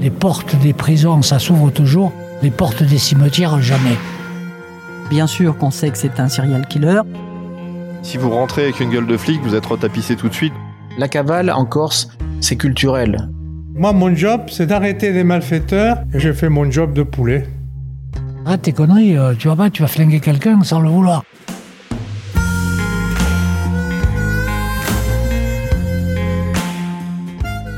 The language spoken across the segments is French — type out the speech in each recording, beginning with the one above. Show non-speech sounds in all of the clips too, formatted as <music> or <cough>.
Les portes des prisons, ça s'ouvre toujours. Les portes des cimetières, jamais. Bien sûr qu'on sait que c'est un serial killer. Si vous rentrez avec une gueule de flic, vous êtes retapissé tout de suite. La cavale en Corse, c'est culturel. Moi, mon job, c'est d'arrêter les malfaiteurs et je fais mon job de poulet. Arrête tes conneries, euh, tu vas pas, tu vas flinguer quelqu'un sans le vouloir.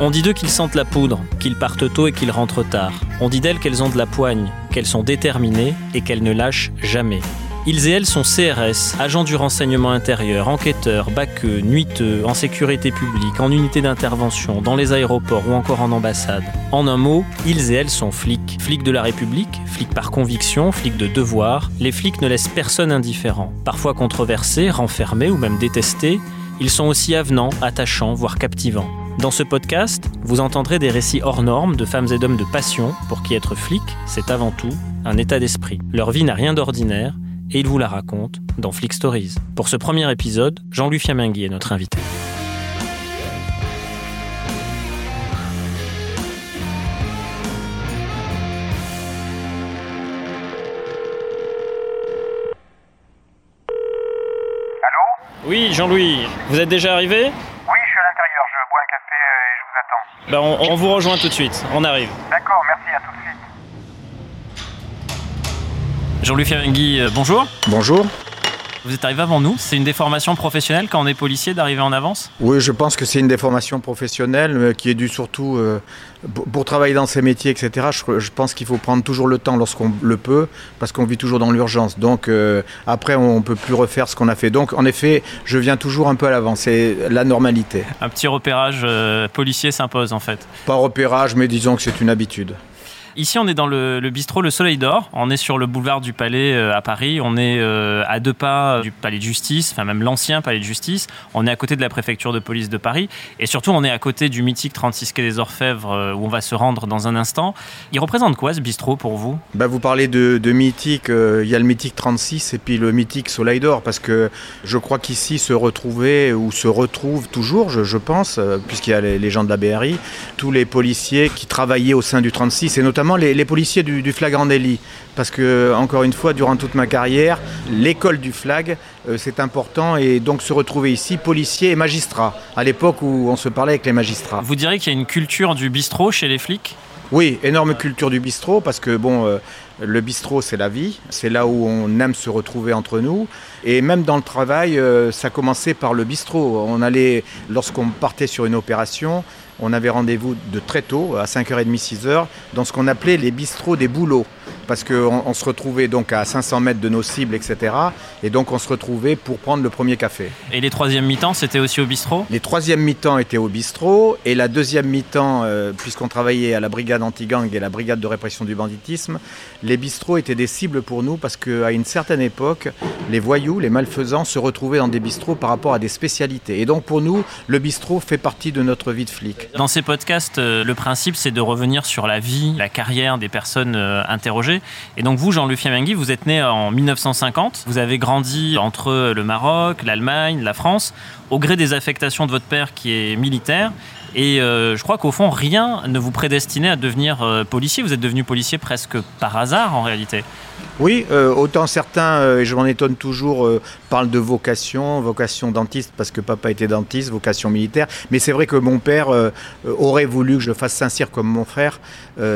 On dit d'eux qu'ils sentent la poudre, qu'ils partent tôt et qu'ils rentrent tard. On dit d'elles qu'elles ont de la poigne, qu'elles sont déterminées et qu'elles ne lâchent jamais. Ils et elles sont CRS, agents du renseignement intérieur, enquêteurs, baqueux, nuiteux, en sécurité publique, en unité d'intervention, dans les aéroports ou encore en ambassade. En un mot, ils et elles sont flics. Flics de la République, flics par conviction, flics de devoir. Les flics ne laissent personne indifférent. Parfois controversés, renfermés ou même détestés, ils sont aussi avenants, attachants, voire captivants. Dans ce podcast, vous entendrez des récits hors normes de femmes et d'hommes de passion pour qui être flic, c'est avant tout un état d'esprit. Leur vie n'a rien d'ordinaire et ils vous la racontent dans Flick Stories. Pour ce premier épisode, Jean-Louis Fiamingui est notre invité. Allô? Oui, Jean-Louis, vous êtes déjà arrivé Oui, je suis à l'intérieur, je bois un café euh, et je vous attends. Ben, on, on vous rejoint tout de suite, on arrive. D'accord, merci, à tout de suite. Jean-Louis Fiamingui, euh, bonjour. Bonjour. Vous êtes arrivé avant nous. C'est une déformation professionnelle quand on est policier d'arriver en avance? Oui, je pense que c'est une déformation professionnelle qui est due surtout euh, pour, pour travailler dans ces métiers, etc. Je, je pense qu'il faut prendre toujours le temps lorsqu'on le peut, parce qu'on vit toujours dans l'urgence. Donc euh, après, on peut plus refaire ce qu'on a fait. Donc en effet, je viens toujours un peu à l'avance. C'est la normalité. Un petit repérage euh, policier s'impose en fait. Pas repérage, mais disons que c'est une habitude. Ici, on est dans le, bistrot Le Soleil d'Or. On est sur le boulevard du Palais euh, à Paris. On est euh, à deux pas du Palais de Justice, enfin même l'ancien Palais de Justice. On est à côté de la préfecture de police de Paris. Et surtout, on est à côté du mythique 36 quai des Orfèvres euh, où on va se rendre dans un instant. Il représente quoi ce bistrot pour vous? Bah, vous parlez de, mythique, il y a le mythique 36 et puis le mythique Soleil d'Or, parce que je crois qu'ici se retrouvaient ou se retrouvent toujours, je, pense, puisqu'il y a les gens de la BRI, tous les policiers qui travaillaient au sein du 36 et notamment les, les policiers du, du flagrant délit. Parce que, encore une fois, durant toute ma carrière, l'école du flag, euh, c'est important et donc se retrouver ici, policiers et magistrats, à l'époque où on se parlait avec les magistrats. Vous direz qu'il y a une culture du bistrot chez les flics? Oui, énorme culture du bistrot parce que bon, euh, le bistrot c'est la vie, c'est là où on aime se retrouver entre nous. Et même dans le travail, euh, ça commençait par le bistrot. On allait, lorsqu'on partait sur une opération, on avait rendez-vous de très tôt, à 5h30, 6h, dans ce qu'on appelait les bistrots des boulots. Parce qu'on on se retrouvait donc à 500 mètres de nos cibles, etc. Et donc on se retrouvait pour prendre le premier café. Et les troisièmes mi-temps, c'était aussi au bistrot? Les troisièmes mi-temps étaient au bistrot et la deuxième mi-temps, euh, puisqu'on travaillait à la brigade anti-gang et la brigade de répression du banditisme, les bistrots étaient des cibles pour nous parce qu'à une certaine époque, les voyous, les malfaisants se retrouvaient dans des bistrots par rapport à des spécialités. Et donc pour nous, le bistrot fait partie de notre vie de flic. Dans ces podcasts, euh, le principe, c'est de revenir sur la vie, la carrière des personnes euh, interrogées. Et donc vous, Jean-Luc Fiamengui, vous êtes né en 1950. Vous avez grandi entre le Maroc, l'Allemagne, la France, au gré des affectations de votre père qui est militaire. Et euh, je crois qu'au fond, rien ne vous prédestinait à devenir policier. Vous êtes devenu policier presque par hasard, en réalité. Oui, euh, autant certains, euh, et je m'en étonne toujours, euh, parlent de vocation, vocation dentiste parce que papa était dentiste, vocation militaire. Mais c'est vrai que mon père aurait voulu que je fasse Saint-Cyr comme mon frère,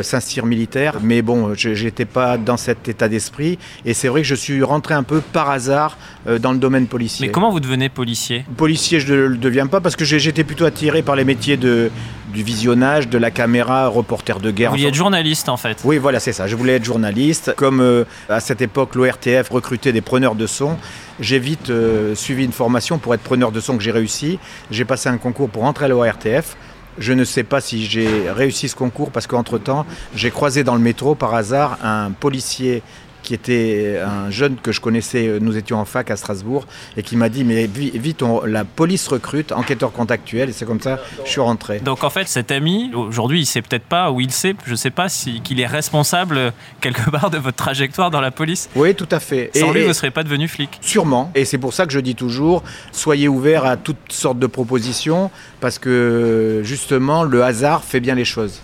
Saint-Cyr militaire. Mais bon, je n'étais pas dans cet état d'esprit. Et c'est vrai que je suis rentré un peu par hasard dans le domaine policier. Mais comment vous devenez policier? Policier, je ne le deviens pas parce que j'étais plutôt attiré par les métiers de, du visionnage, de la caméra, reporter de guerre. Vous vouliez être journaliste, en fait. oui, voilà, c'est ça. Je voulais être journaliste. Comme euh, à cette époque, l'ORTF recrutait des preneurs de son, j'ai vite euh, suivi une formation pour être preneur de son que j'ai réussi. J'ai passé un concours pour entrer à l'ORTF. Je ne sais pas si j'ai réussi ce concours parce qu'entre-temps, j'ai croisé dans le métro par hasard un policier qui était un jeune que je connaissais, euh, nous étions en fac à Strasbourg, et qui m'a dit, mais vi- vite, on- la police recrute, enquêteur contractuel, et c'est comme ça que je suis rentré. Donc en fait, cet ami, aujourd'hui, il sait peut-être pas, ou il sait, je sais pas, si, qu'il est responsable euh, quelque <laughs> part de votre trajectoire dans la police. Oui, tout à fait. Sans Et- lui, vous ne serez pas devenu flic. Sûrement. Et c'est pour ça que je dis toujours, soyez ouverts à toutes sortes de propositions, parce que justement, le hasard fait bien les choses.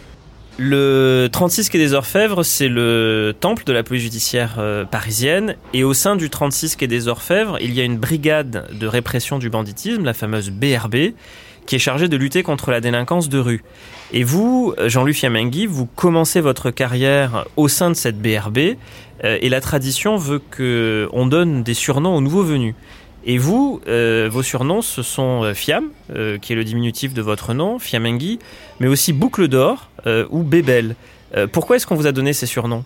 Le 36 quai des Orfèvres, c'est le temple de la police judiciaire euh, parisienne. Et au sein du 36 quai des Orfèvres, il y a une brigade de répression du banditisme, la fameuse BRB, qui est chargée de lutter contre la délinquance de rue. Et vous, Jean-Luc Fiamenghi, vous commencez votre carrière au sein de cette BRB. euh, et la tradition veut que on donne des surnoms aux nouveaux venus. Et vous, euh, vos surnoms, ce sont euh, Fiam, euh, qui est le diminutif de votre nom, Fiamenghi, mais aussi Boucle d'Or ou Bébel. Pourquoi est-ce qu'on vous a donné ces surnoms?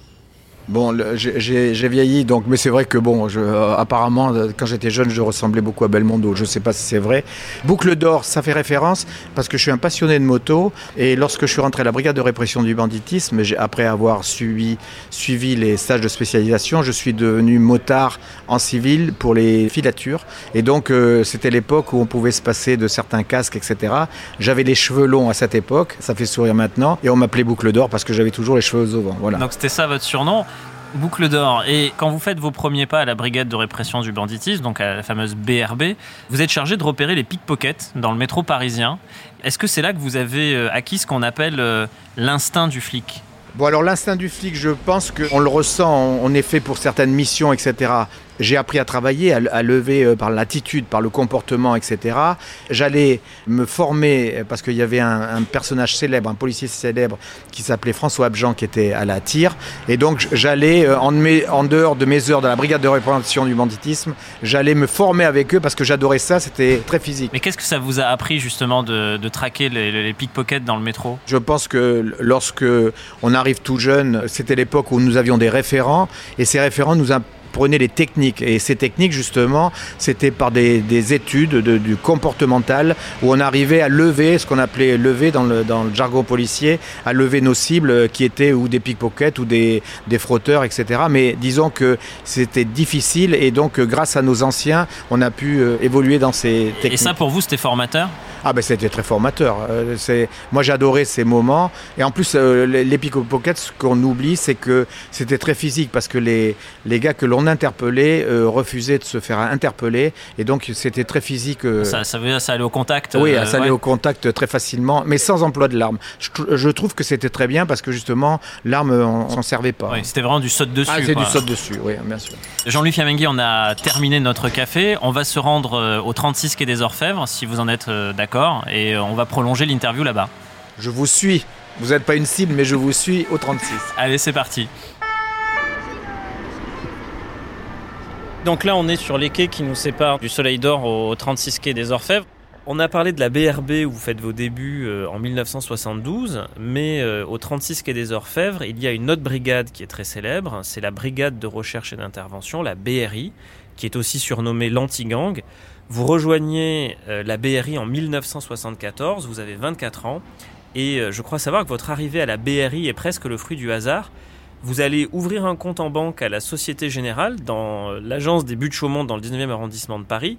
Bon, j'ai- vieilli, donc, mais c'est vrai que bon, euh, apparemment, euh, quand j'étais jeune, je ressemblais beaucoup à Belmondo. Je ne sais pas si c'est vrai. Boucle d'or, ça fait référence parce que je suis un passionné de moto et lorsque je suis rentré à la brigade de répression du banditisme, après avoir suivi, suivi les stages de spécialisation, je suis devenu motard en civil pour les filatures. Et donc, euh, c'était l'époque où on pouvait se passer de certains casques, etc. J'avais les cheveux longs à cette époque, ça fait sourire maintenant, et on m'appelait boucle d'or parce que j'avais toujours les cheveux au vent. Voilà. Donc c'était ça votre surnom Boucle d'or. Et quand vous faites vos premiers pas à la brigade de répression du banditisme, donc à la fameuse BRB, vous êtes chargé de repérer les pickpockets dans le métro parisien. Est-ce que c'est là que vous avez euh, acquis ce qu'on appelle euh, l'instinct du flic? Bon, alors l'instinct du flic, je pense qu'on le ressent, on on est fait pour certaines missions, etc. J'ai appris à travailler, à, à lever euh, par l'attitude, par le comportement, etc. J'allais me former, euh, parce qu'il y avait un, un personnage célèbre, un policier célèbre, qui s'appelait François Abjan, qui était à la tire. Et donc j'allais, euh, en, dehors de mes heures de la brigade de répression du banditisme, j'allais me former avec eux, parce que j'adorais ça, c'était très physique. Mais qu'est-ce que ça vous a appris justement de, de traquer les, les pickpockets dans le métro? Je pense que lorsque on arrive tout jeune, c'était l'époque où nous avions des référents et ces référents nous apprenaient les techniques. Et ces techniques, justement, c'était par des, des études de- du comportemental où on arrivait à lever, ce qu'on appelait lever dans le, dans le jargon policier, à lever nos cibles qui étaient ou des pickpockets ou des, des frotteurs, etc. Mais disons que c'était difficile et donc grâce à nos anciens, on a pu euh, évoluer dans ces techniques. Et ça pour vous c'était formateur? Ah ben c'était très formateur. Euh, c'est moi j'adorais ces moments et en plus euh, les pickpockets ce qu'on oublie c'est que c'était très physique parce que les les gars que l'on interpellait euh, refusaient de se faire interpeller et donc c'était très physique. euh, ça, ça veut dire ça allait au contact oui, ça allait ouais. au contact très facilement, mais sans emploi de l'arme. Je, tr- je trouve que c'était très bien parce que justement, l'arme, on s'en servait pas. Oui, c'était vraiment du saut dessus. ah, c'est du saut dessus, oui, bien sûr. Jean-Louis Fiamenghi, on a terminé notre café. On va se rendre au 36 quai des Orfèvres, si vous en êtes euh, d'accord, et euh, on va prolonger l'interview là-bas. Je vous suis. Vous n'êtes pas une cible, mais je vous suis au 36. Allez, c'est parti. Donc là, on est sur les quais qui nous séparent du Soleil d'Or au 36 quai des Orfèvres. On a parlé de la BRB où vous faites vos débuts euh, en 1972, mais euh, au 36 quai des Orfèvres, il y a une autre brigade qui est très célèbre, c'est la brigade de recherche et d'intervention, la BRI, qui est aussi surnommée l'anti-gang. Vous rejoignez euh, la BRI en 1974, vous avez 24 ans, et euh, je crois savoir que votre arrivée à la BRI est presque le fruit du hasard. Vous allez ouvrir un compte en banque à la Société Générale dans euh, l'agence des buts Chaumont dans le 19e arrondissement de Paris.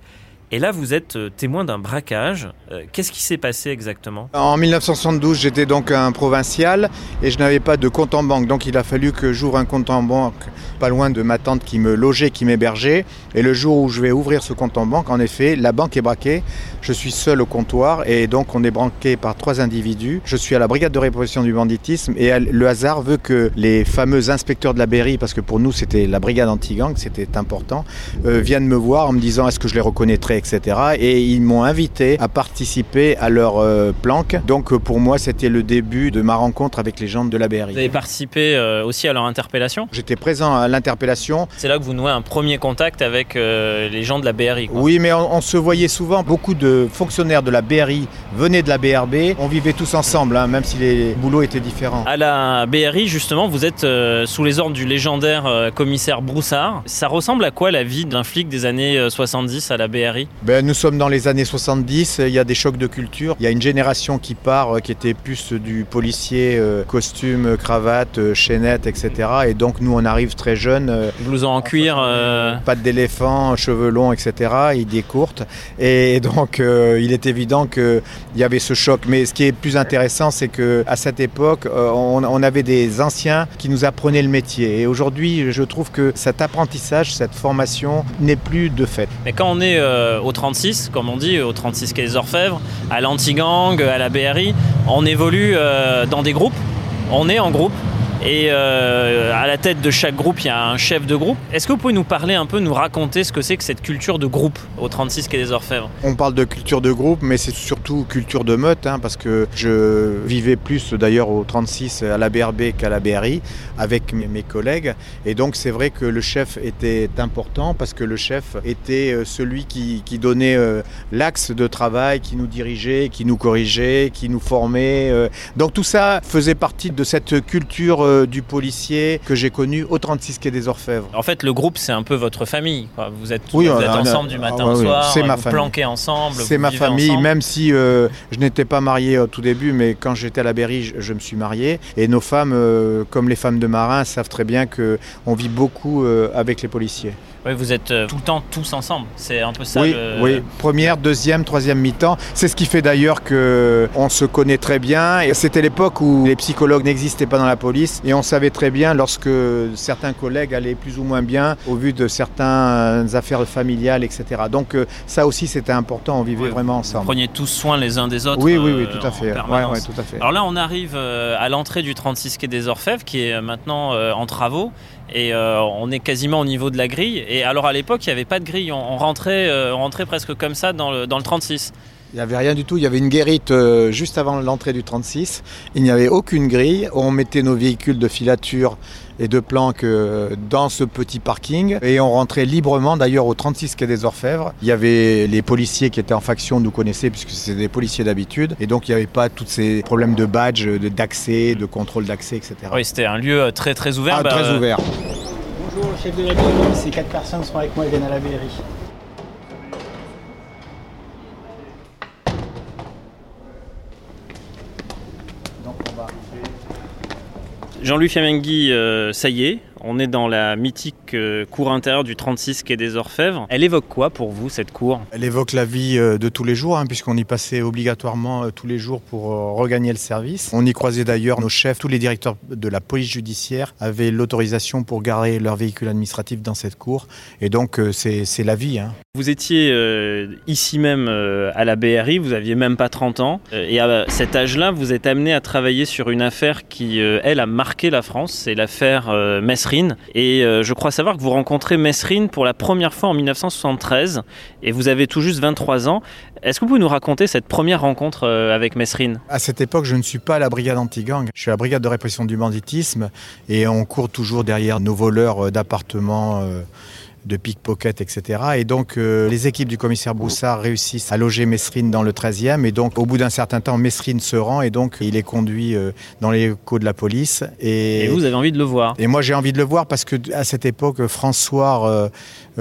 Et là, vous êtes euh, témoin d'un braquage. Euh, Qu'est-ce qui s'est passé exactement? En 1972, j'étais donc un provincial et je n'avais pas de compte en banque. Donc il a fallu que j'ouvre un compte en banque pas loin de ma tante qui me logeait, qui m'hébergeait. Et le jour où je vais ouvrir ce compte en banque, en effet, la banque est braquée. Je suis seul au comptoir et donc on est braqué par trois individus. Je suis à la brigade de répression du banditisme et le hasard veut que les fameux inspecteurs de la BRI, parce que pour nous c'était la brigade anti-gang, c'était important, euh, viennent me voir en me disant est-ce que je les reconnaîtrais, etc. Et ils m'ont invité à participer à leur euh, planque. Donc euh, pour moi c'était le début de ma rencontre avec les gens de la Vous BRI. avez participé euh, aussi à leur interpellation? J'étais présent à l'interpellation. C'est là que vous nouez un premier contact avec euh, les gens de la BRI. quoi. Oui, mais on, on se voyait souvent. Beaucoup de fonctionnaires de la BRI venaient de la BRB. On vivait tous ensemble, hein, même si les boulots étaient différents. À la BRI, justement, vous êtes sous les ordres du légendaire commissaire Broussard. Ça ressemble à quoi la vie d'un flic des années euh, 70 à la BRI Ben, nous sommes dans les années 70, il y a des chocs de culture. Il y a une génération qui part, euh, qui était plus du policier, euh, costume, cravate, euh, chaînette, etc. Et donc nous, on arrive très jeunes. euh, Blouson en cuir. Pattes d'éléphant, cheveux longs, etc., idées courtes. Et donc, il est évident qu'il y avait ce choc. Mais ce qui est plus intéressant, c'est qu'à cette époque, on, on avait des anciens qui nous apprenaient le métier. Et aujourd'hui, je trouve que cet apprentissage, cette formation n'est plus de fait. Mais quand on est au 36, comme on dit, au 36 quai des Orfèvres, à l'anti-gang, à la BRI, on évolue euh, dans des groupes. On est en groupe et euh, à la tête de chaque groupe, il y a un chef de groupe. Est-ce que vous pouvez nous parler un peu, nous raconter ce que c'est que cette culture de groupe au 36 Quai des Orfèvres? On parle de culture de groupe, mais c'est surtout culture de meute, hein, parce que je vivais plus d'ailleurs au 36 à la BRB qu'à la BRI avec mes, collègues. Et donc c'est vrai que le chef était important parce que le chef était euh, celui qui, donnait euh, l'axe de travail, qui nous dirigeait, qui nous corrigeait, qui nous formait. Donc tout ça faisait partie de cette culture euh, du policier que j'ai connue au 36 Quai des Orfèvres. En fait, le groupe, c'est un peu votre famille. quoi. Vous êtes, Oui, vous on êtes a- on a- ensemble du matin ah, au soir, C'est ma vous planquez ensemble. C'est ma famille, ensemble. même si euh, je n'étais pas marié au tout début, mais quand j'étais à la Berry, je, je me suis marié. Et nos femmes, euh, comme les femmes de marins, savent très bien qu'on vit beaucoup avec les policiers. Oui, vous êtes euh, tout le temps tous ensemble. C'est un peu ça. oui, le- oui, première, deuxième, troisième mi-temps. C'est ce qui fait d'ailleurs qu'on se connaît très bien. Et c'était l'époque où les psychologues n'existaient pas dans la police. Et on savait très bien lorsque certains collègues allaient plus ou moins bien au vu de certaines affaires familiales, etc. Donc euh, ça aussi, c'était important. On vivait vraiment Vous ensemble. preniez tous soin les uns des autres. Oui, oui, oui, euh, tout à fait. Ouais, permanence. ouais, tout à fait. Alors là, on arrive euh, à l'entrée du 36 quai des Orfèvres, qui est maintenant euh, en travaux, et euh, on est quasiment au niveau de la grille. Et alors à l'époque, il n'y avait pas de grille, on, rentrait, euh, on rentrait presque comme ça dans le, dans le 36. Il n'y avait rien du tout. Il y avait une guérite euh, juste avant l'entrée du 36. Il n'y avait aucune grille. On mettait nos véhicules de filature et de planque euh, dans ce petit parking et on rentrait librement d'ailleurs au 36 quai des Orfèvres. Il y avait les policiers qui étaient en faction, nous connaissaient puisque c'est des policiers d'habitude et donc il n'y avait pas tous ces problèmes de badge, de- d'accès, de contrôle d'accès, etc. Oui, c'était un lieu euh, très très ouvert. Ah, Bah, très euh, ouvert. Bonjour, le chef de la ces quatre personnes sont avec moi, ils viennent à la BRI. Jean-Louis Fiamenghi, euh, ça y est, on est dans la mythique euh, cour intérieure du 36 quai des Orfèvres. Elle évoque quoi pour vous, cette cour? Elle évoque la vie euh, de tous les jours, hein, puisqu'on y passait obligatoirement euh, tous les jours pour regagner le service. On y croisait d'ailleurs nos chefs, tous les directeurs de la police judiciaire avaient l'autorisation pour garer leur véhicule administratif dans cette cour. Et donc c'est la vie. hein. Vous étiez euh, ici même euh, à la BRI, vous aviez même pas 30 ans, et à cet âge-là, vous êtes amené à travailler sur une affaire qui, euh, elle, a marqué la France, c'est l'affaire euh, Et euh, je crois savoir que vous rencontrez Messrine pour la première fois en 1973, et vous avez tout juste 23 ans. Est-ce que vous pouvez nous raconter cette première rencontre euh, avec Messrine À cette époque, je ne suis pas à la brigade anti-gang. Je suis à la brigade de répression du banditisme et on court toujours derrière nos voleurs euh, d'appartements. De pickpocket, etc. Et donc, euh, les équipes du commissaire Broussard réussissent à loger Mesrine dans le 13e. Et donc, au bout d'un certain temps, Mesrine se rend et donc, il est conduit euh, dans les locaux de la police. Et, Et vous avez envie de le voir et moi, j'ai envie de le voir parce que à cette époque, François, euh,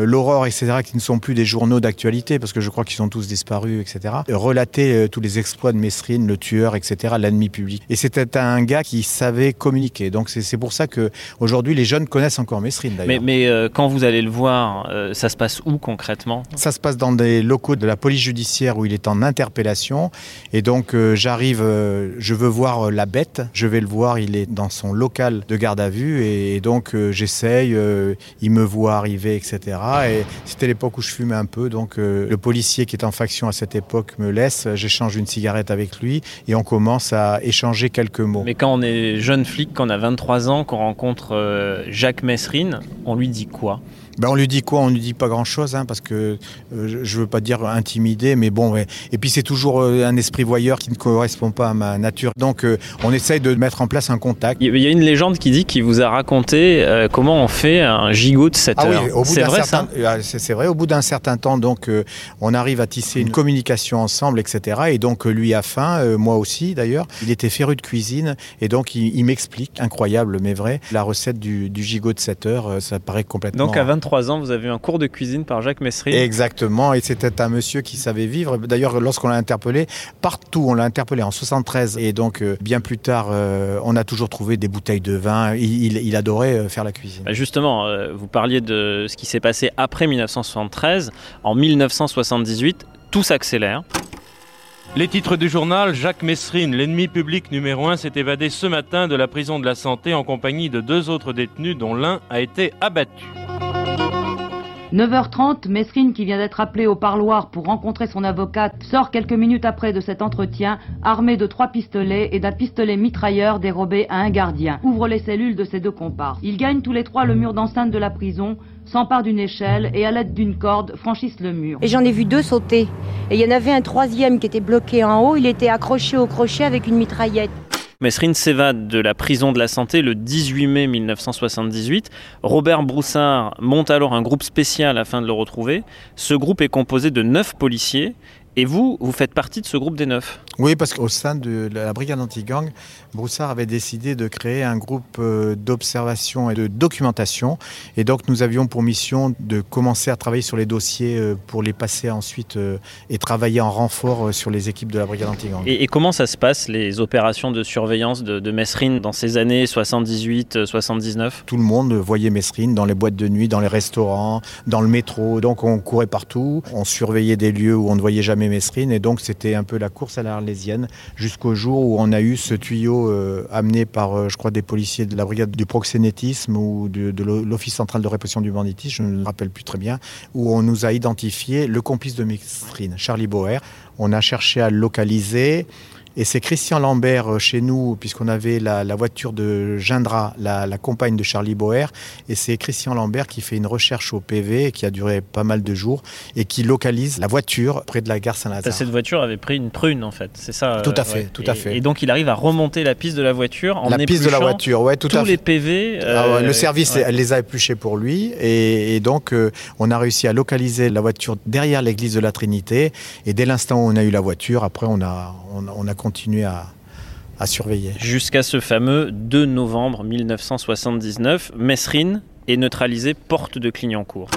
l'Aurore, etc., qui ne sont plus des journaux d'actualité, parce que je crois qu'ils sont tous disparus, etc., euh, relataient euh, tous les exploits de Mesrine, le tueur, etc., l'ennemi public. Et c'était un gars qui savait communiquer. Donc c'est pour ça que aujourd'hui, les jeunes connaissent encore Mesrine, Mais, d'ailleurs. mais, euh, quand vous allez le voir, euh, ça se passe où concrètement? Ça se passe dans des locaux de la police judiciaire où il est en interpellation. Et donc, euh, j'arrive, euh, je veux voir euh, la bête. Je vais le voir, il est dans son local de garde à vue. Et, donc, euh, j'essaye, euh, il me voit arriver, etc. Et c'était l'époque où je fumais un peu. Donc, euh, le policier qui est en faction à cette époque me laisse. J'échange une cigarette avec lui et on commence à échanger quelques mots. Mais quand on est jeune flic, quand on a 23 ans, qu'on rencontre euh, Jacques Messrine, on lui dit quoi? Ben, on lui dit quoi? On lui dit pas grand-chose, hein, parce que euh, je- veux pas dire intimider, mais bon. ouais. Et puis c'est toujours euh, un esprit voyeur qui ne correspond pas à ma nature. Donc euh, on essaye de mettre en place un contact. Il y a une légende qui dit qu'il vous a raconté euh, comment on fait un gigot de 7 Ah heures. oui, C'est vrai certain, ça? Euh, c'est vrai. Au bout d'un certain temps, donc, euh, on arrive à tisser une communication ensemble, etc. Et donc, euh, lui a faim, euh, moi aussi d'ailleurs. Il était féru de cuisine, et donc il, il m'explique, incroyable mais vrai, la recette du, du gigot de 7 heures. euh, ça paraît complètement. Donc à 23 ans, vous avez eu un cours de cuisine par Jacques Messrine. Exactement, et c'était un monsieur qui savait vivre. D'ailleurs, lorsqu'on l'a interpellé, partout, on l'a interpellé en 73, et donc euh, bien plus tard, euh, on a toujours trouvé des bouteilles de vin. Il, il- il adorait euh, faire la cuisine. Bah, Justement, euh, vous parliez de ce qui s'est passé après 1973. En 1978, tout s'accélère. Les titres du journal, Jacques Messrine, l'ennemi public numéro un, s'est évadé ce matin de la prison de la Santé en compagnie de deux autres détenus dont l'un a été abattu. 9h30, Mesrine, qui vient d'être appelée au parloir pour rencontrer son avocate, sort quelques minutes après de cet entretien, armé de trois pistolets et d'un pistolet mitrailleur dérobé à un gardien. Ouvre les cellules de ses deux comparses. Ils gagnent tous les trois le mur d'enceinte de la prison, s'emparent d'une échelle et à l'aide d'une corde franchissent le mur. Et j'en ai vu deux sauter. Et il y en avait un troisième qui était bloqué en haut, il était accroché au crochet avec une mitraillette. Mesrine s'évade de la prison de la santé le 18 mai 1978. Robert Broussard monte alors un groupe spécial afin de le retrouver. Ce groupe est composé de neuf policiers. Et vous, vous faites partie de ce groupe des neuf Oui, parce qu'au sein de la brigade anti-gang, Broussard avait décidé de créer un groupe euh, d'observation et de documentation. Et donc nous avions pour mission de commencer à travailler sur les dossiers euh, pour les passer ensuite euh, et travailler en renfort sur les équipes de la brigade anti-gang. Et, et, comment ça se passe, les opérations de surveillance de, de Mesrine dans ces années 78-79 Tout le monde voyait Mesrine dans les boîtes de nuit, dans les restaurants, dans le métro. Donc on courait partout, on surveillait des lieux où on ne voyait jamais Mesrine. Et donc c'était un peu la course à jusqu'au jour où on a eu ce tuyau euh, amené par, euh, je crois, des policiers de la brigade du proxénétisme ou de, de l'Office central de répression du banditisme, je ne me rappelle plus très bien, où on nous a identifié le complice de Mesrine, Charlie Boer. On a cherché à le localiser. Et c'est Christian Lambert euh, chez nous, puisqu'on avait la, la, voiture de Gindra, la, la, compagne de Charlie Boer. Et c'est Christian Lambert qui fait une recherche au PV, qui a duré pas mal de jours, et qui localise la voiture près de la gare Saint-Lazare. Cette voiture avait pris une prune, en fait, c'est ça Tout à fait, ouais. tout à et, fait. Et donc il arrive à remonter la piste de la voiture en La piste de la voiture, ouais, tout tous à fait. les PV. Euh, ah ouais, le service ouais. les a épluchés pour lui. Et, et donc, euh, on a réussi à localiser la voiture derrière l'église de la Trinité. Et dès l'instant où on a eu la voiture, après, on a, on, on a à surveiller. Jusqu'à ce fameux 2 novembre 1979, Mesrine est neutralisé porte de Clignancourt.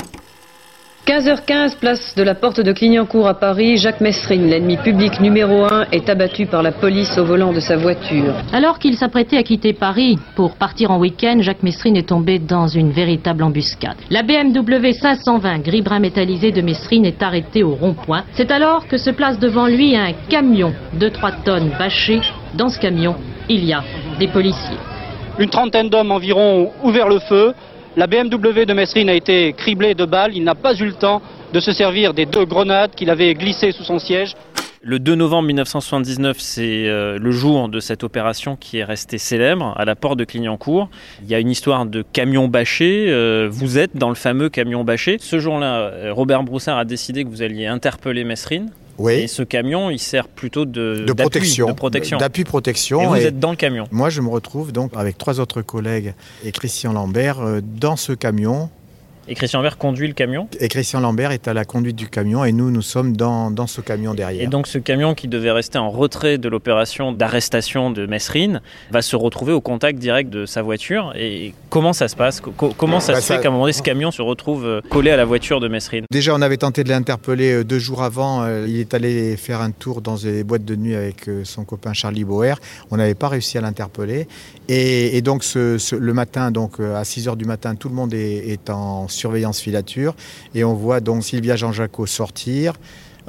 15h15, place de la porte de Clignancourt à Paris, Jacques Mesrine, l'ennemi public numéro 1, est abattu par la police au volant de sa voiture. Alors qu'il s'apprêtait à quitter Paris pour partir en week-end, Jacques Mesrine est tombé dans une véritable embuscade. La BMW 520 gris brun métallisé de Mesrine est arrêtée au rond-point. C'est alors que se place devant lui un camion de 3 tonnes bâché. Dans ce camion, il y a des policiers. Une trentaine d'hommes environ ont ouvert le feu. La BMW de Mesrine a été criblée de balles. Il n'a pas eu le temps de se servir des deux grenades qu'il avait glissées sous son siège. Le 2 novembre 1979, c'est euh, le jour de cette opération qui est restée célèbre à la porte de Clignancourt. Il y a une histoire de camion bâché. Euh, vous êtes dans le fameux camion bâché. Ce jour-là, Robert Broussard a décidé que vous alliez interpeller Mesrine. Oui. Et ce camion, il sert plutôt de, de protection. D'appui protection. Et vous et êtes dans le camion. Moi, je me retrouve donc avec trois autres collègues et Christian Lambert euh, dans ce camion. Et Christian Lambert conduit le camion Et Christian Lambert est à la conduite du camion et nous, nous sommes dans, dans ce camion derrière. Et donc ce camion qui devait rester en retrait de l'opération d'arrestation de Mesrine va se retrouver au contact direct de sa voiture. Et comment ça se passe? Comment ça bah, se ça... fait qu'à un moment donné, ce camion se retrouve euh, collé à la voiture de Mesrine Déjà, on avait tenté de l'interpeller euh, deux jours avant. Il est allé faire un tour dans des boîtes de nuit avec euh, son copain Charlie Boer. On n'avait pas réussi à l'interpeller. Et, et, donc ce, ce, le matin, donc à 6 h du matin, tout le monde est, est en surveillance filature et on voit donc Sylvia Jean-Jacques sortir.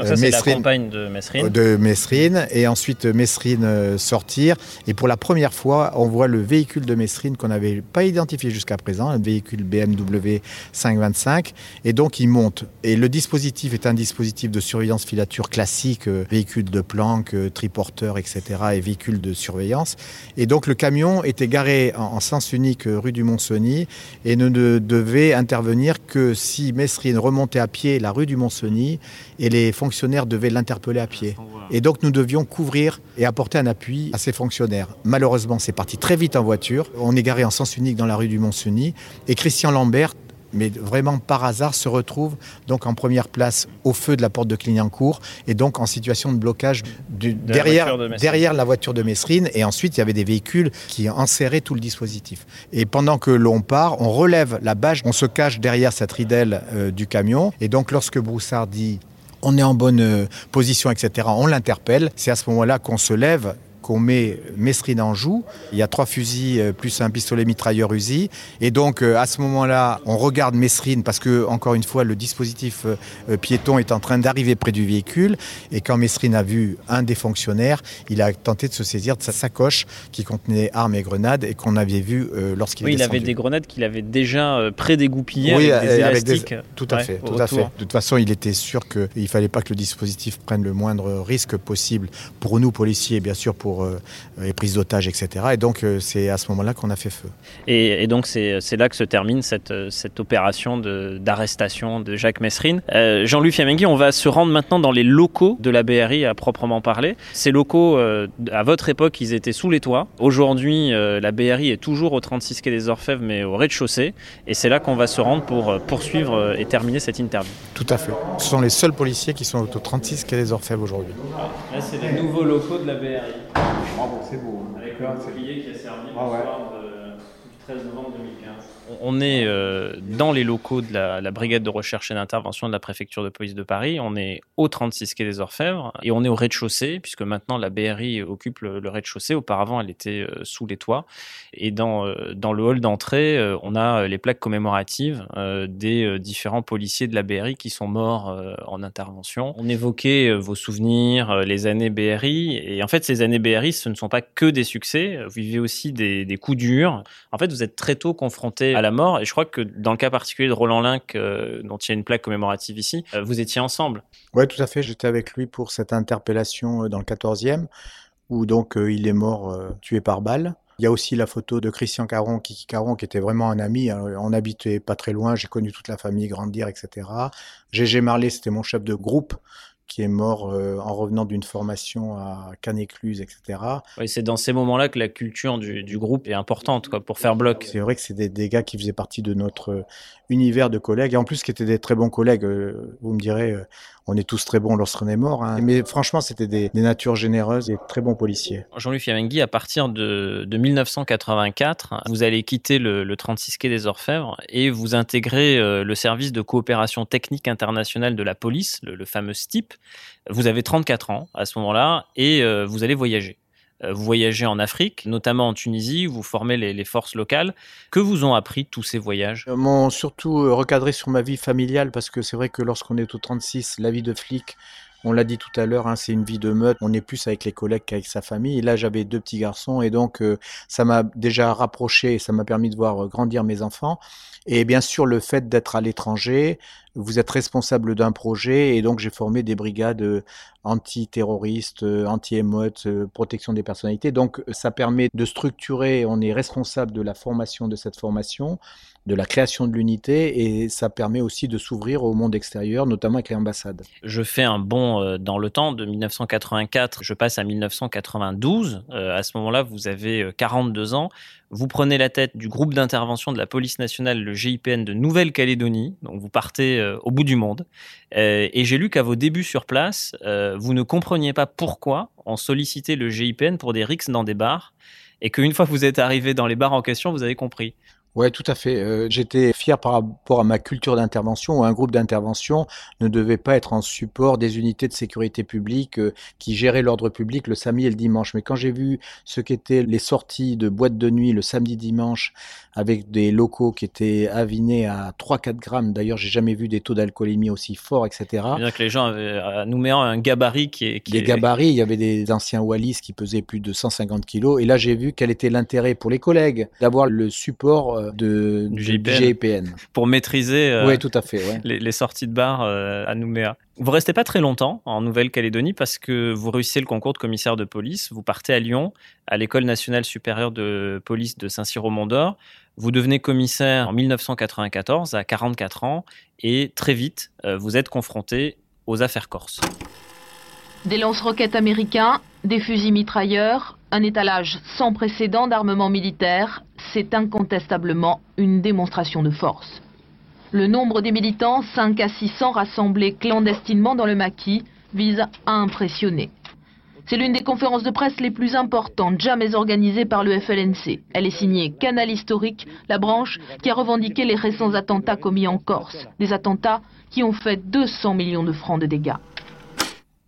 Donc ça, c'est la compagne de Mesrine. De Mesrine. Et ensuite, Mesrine euh, sortir. Et pour la première fois, on voit le véhicule de Mesrine qu'on n'avait pas identifié jusqu'à présent, un véhicule BMW 525. Et donc, il monte. Et le dispositif est un dispositif de surveillance filature classique, euh, véhicule de planque, euh, triporteur, etc. et véhicule de surveillance. Et donc, le camion était garé en, en sens unique rue du Mont-Cenis et ne, ne devait intervenir que si Mesrine remontait à pied la rue du Mont-Cenis et les fonctionnaires devaient l'interpeller à pied. Et donc nous devions couvrir et apporter un appui à ces fonctionnaires. Malheureusement, c'est parti très vite en voiture. On est garé en sens unique dans la rue du Mont-Cenis. Et Christian Lambert, mais vraiment par hasard, se retrouve donc en première place au feu de la porte de Clignancourt et donc en situation de blocage du, de derrière, la de derrière la voiture de Mesrine. Et ensuite, il y avait des véhicules qui enserraient tout le dispositif. Et pendant que l'on part, on relève la bâche, on se cache derrière cette ridelle euh, du camion. Et donc, lorsque Broussard dit on est en bonne position, etc. On l'interpelle. C'est à ce moment-là qu'on se lève qu'on met Mesrine en joue. Il y a trois fusils euh, plus un pistolet mitrailleur Uzi. Et donc euh, à ce moment-là, on regarde Mesrine parce que, encore une fois, le dispositif euh, piéton est en train d'arriver près du véhicule. Et quand Mesrine a vu un des fonctionnaires, il a tenté de se saisir de sa sacoche qui contenait armes et grenades et qu'on avait vu lorsqu'il oui, est il avait des grenades qu'il avait déjà prédégoupillées oui, avec des avec des- élastiques. tout à ouais, fait, tout à fait. De toute façon, il était sûr qu'il ne fallait pas que le dispositif prenne le moindre risque possible pour nous, policiers, et bien sûr pour euh, les prises d'otages, etc. Et donc, euh, c'est à ce moment-là qu'on a fait feu. Et, et donc c'est là que se termine cette, euh, cette opération d'arrestation de, Jacques Messrine. Euh, Jean-Louis Fiamenghi, on va se rendre maintenant dans les locaux de la BRI à proprement parler. Ces locaux, euh, à votre époque, ils étaient sous les toits. Aujourd'hui, euh, la BRI est toujours au 36 quai des Orfèvres, mais au rez-de-chaussée. Et c'est là qu'on va se rendre pour poursuivre et terminer cette interview. Tout à fait. Ce sont les seuls policiers qui sont au 36 quai des Orfèvres aujourd'hui. Là, c'est les nouveaux locaux de la BRI. Bravo, c'est beau. Avec le bouclier qui a servi le Ah soir de- du 13 novembre 2015. On est euh, dans les locaux de la, brigade de recherche et d'intervention de la préfecture de police de Paris. On est au 36 quai des Orfèvres et on est au rez-de-chaussée puisque maintenant la BRI occupe le, rez-de-chaussée. Auparavant, elle était euh, sous les toits. Et dans, euh, dans le hall d'entrée, on a les plaques commémoratives des différents policiers de la BRI qui sont morts en intervention. On évoquait vos souvenirs, les années BRI. Et en fait, ces années BRI, ce ne sont pas que des succès. Vous vivez aussi des, des coups durs. En fait, vous êtes très tôt confronté à la mort. Et je crois que dans le cas particulier de Roland Linck, euh, dont il y a une plaque commémorative ici, euh, vous étiez ensemble. Oui, tout à fait. J'étais avec lui pour cette interpellation euh, dans le 14e, où donc il est mort tué par balle. Il y a aussi la photo de Christian Caron, Kiki Caron, qui était vraiment un ami. hein. On habitait pas très loin, j'ai connu toute la famille grandir, etc. Gégé Marley, c'était mon chef de groupe, qui est mort euh, en revenant d'une formation à Canécluse, etc. Oui, c'est dans ces moments-là que la culture du, du groupe est importante quoi, pour faire bloc. C'est vrai que c'est des, des gars qui faisaient partie de notre euh, univers de collègues, et en plus qui étaient des très bons collègues. Euh, Vous me direz, euh, on est tous très bons lorsqu'on est mort, hein. mais franchement, c'était des, des natures généreuses et très bons policiers. Jean-Louis Fiamenghi, à partir de, de 1984, vous allez quitter le, le 36 quai des Orfèvres et vous intégrez euh, le service de coopération technique internationale de la police, le, le fameux STIP. Vous avez 34 ans à ce moment-là et euh, vous allez voyager. Euh, Vous voyagez en Afrique, notamment en Tunisie, vous formez les, forces locales. Que vous ont appris tous ces voyages? Euh, M'ont surtout recadré sur ma vie familiale parce que c'est vrai que lorsqu'on est au 36, la vie de flic, on l'a dit tout à l'heure, hein, c'est une vie de meute. On est plus avec les collègues qu'avec sa famille. Et là, j'avais deux petits garçons et donc euh, ça m'a déjà rapproché et ça m'a permis de voir euh, grandir mes enfants. Et bien sûr, le fait d'être à l'étranger, vous êtes responsable d'un projet et donc j'ai formé des brigades euh, antiterroristes, euh, anti-émeutes, protection des personnalités. Donc ça permet de structurer, on est responsable de la formation de cette formation, de la création de l'unité et ça permet aussi de s'ouvrir au monde extérieur, notamment avec les ambassades. Je fais un bond euh, dans le temps, de 1984, je passe à 1992. Euh, à ce moment-là, vous avez euh, 42 ans. Vous prenez la tête du groupe d'intervention de la police nationale, le GIPN de Nouvelle-Calédonie. Donc vous partez euh, au bout du monde. Euh, et j'ai lu qu'à vos débuts sur place, euh, vous ne compreniez pas pourquoi on sollicitait le GIPN pour des rixes dans des bars. Et qu'une fois que vous êtes arrivé dans les bars en question, vous avez compris. Ouais, tout à fait. Euh, J'étais fier par rapport à ma culture d'intervention où un groupe d'intervention ne devait pas être en support des unités de sécurité publique euh, qui géraient l'ordre public le samedi et le dimanche. Mais quand j'ai vu ce qu'étaient les sorties de boîtes de nuit le samedi dimanche avec des locaux qui étaient avinés à 3-4 grammes, d'ailleurs j'ai jamais vu des taux d'alcoolémie aussi forts, etc. C'est-à-dire que les gens avaient à Nouméan un gabarit qui est... Qui Des est- gabarits, il y avait des anciens Wallis qui pesaient plus de 150 kilos. Et là, j'ai vu quel était l'intérêt pour les collègues d'avoir le support euh, de, Du du GIPN. Pour maîtriser euh, Oui, tout à fait. ouais. les, les sorties de bar euh, à Nouméa. Vous restez pas très longtemps en Nouvelle-Calédonie parce que vous réussissez le concours de commissaire de police. Vous partez à Lyon, à l'école nationale supérieure de police de Saint-Cyr-au-Mont-d'Or. Vous devenez commissaire en 1994 à 44 ans et très vite, euh, vous êtes confronté aux affaires corses. Des lance-roquettes américains, des fusils mitrailleurs, un étalage sans précédent d'armement militaire, c'est incontestablement une démonstration de force. Le nombre des militants, 5 à 600 rassemblés clandestinement dans le maquis, vise à impressionner. C'est l'une des conférences de presse les plus importantes jamais organisées par le FLNC. Elle est signée Canal Historique, la branche qui a revendiqué les récents attentats commis en Corse. Des attentats qui ont fait 200 millions de francs de dégâts.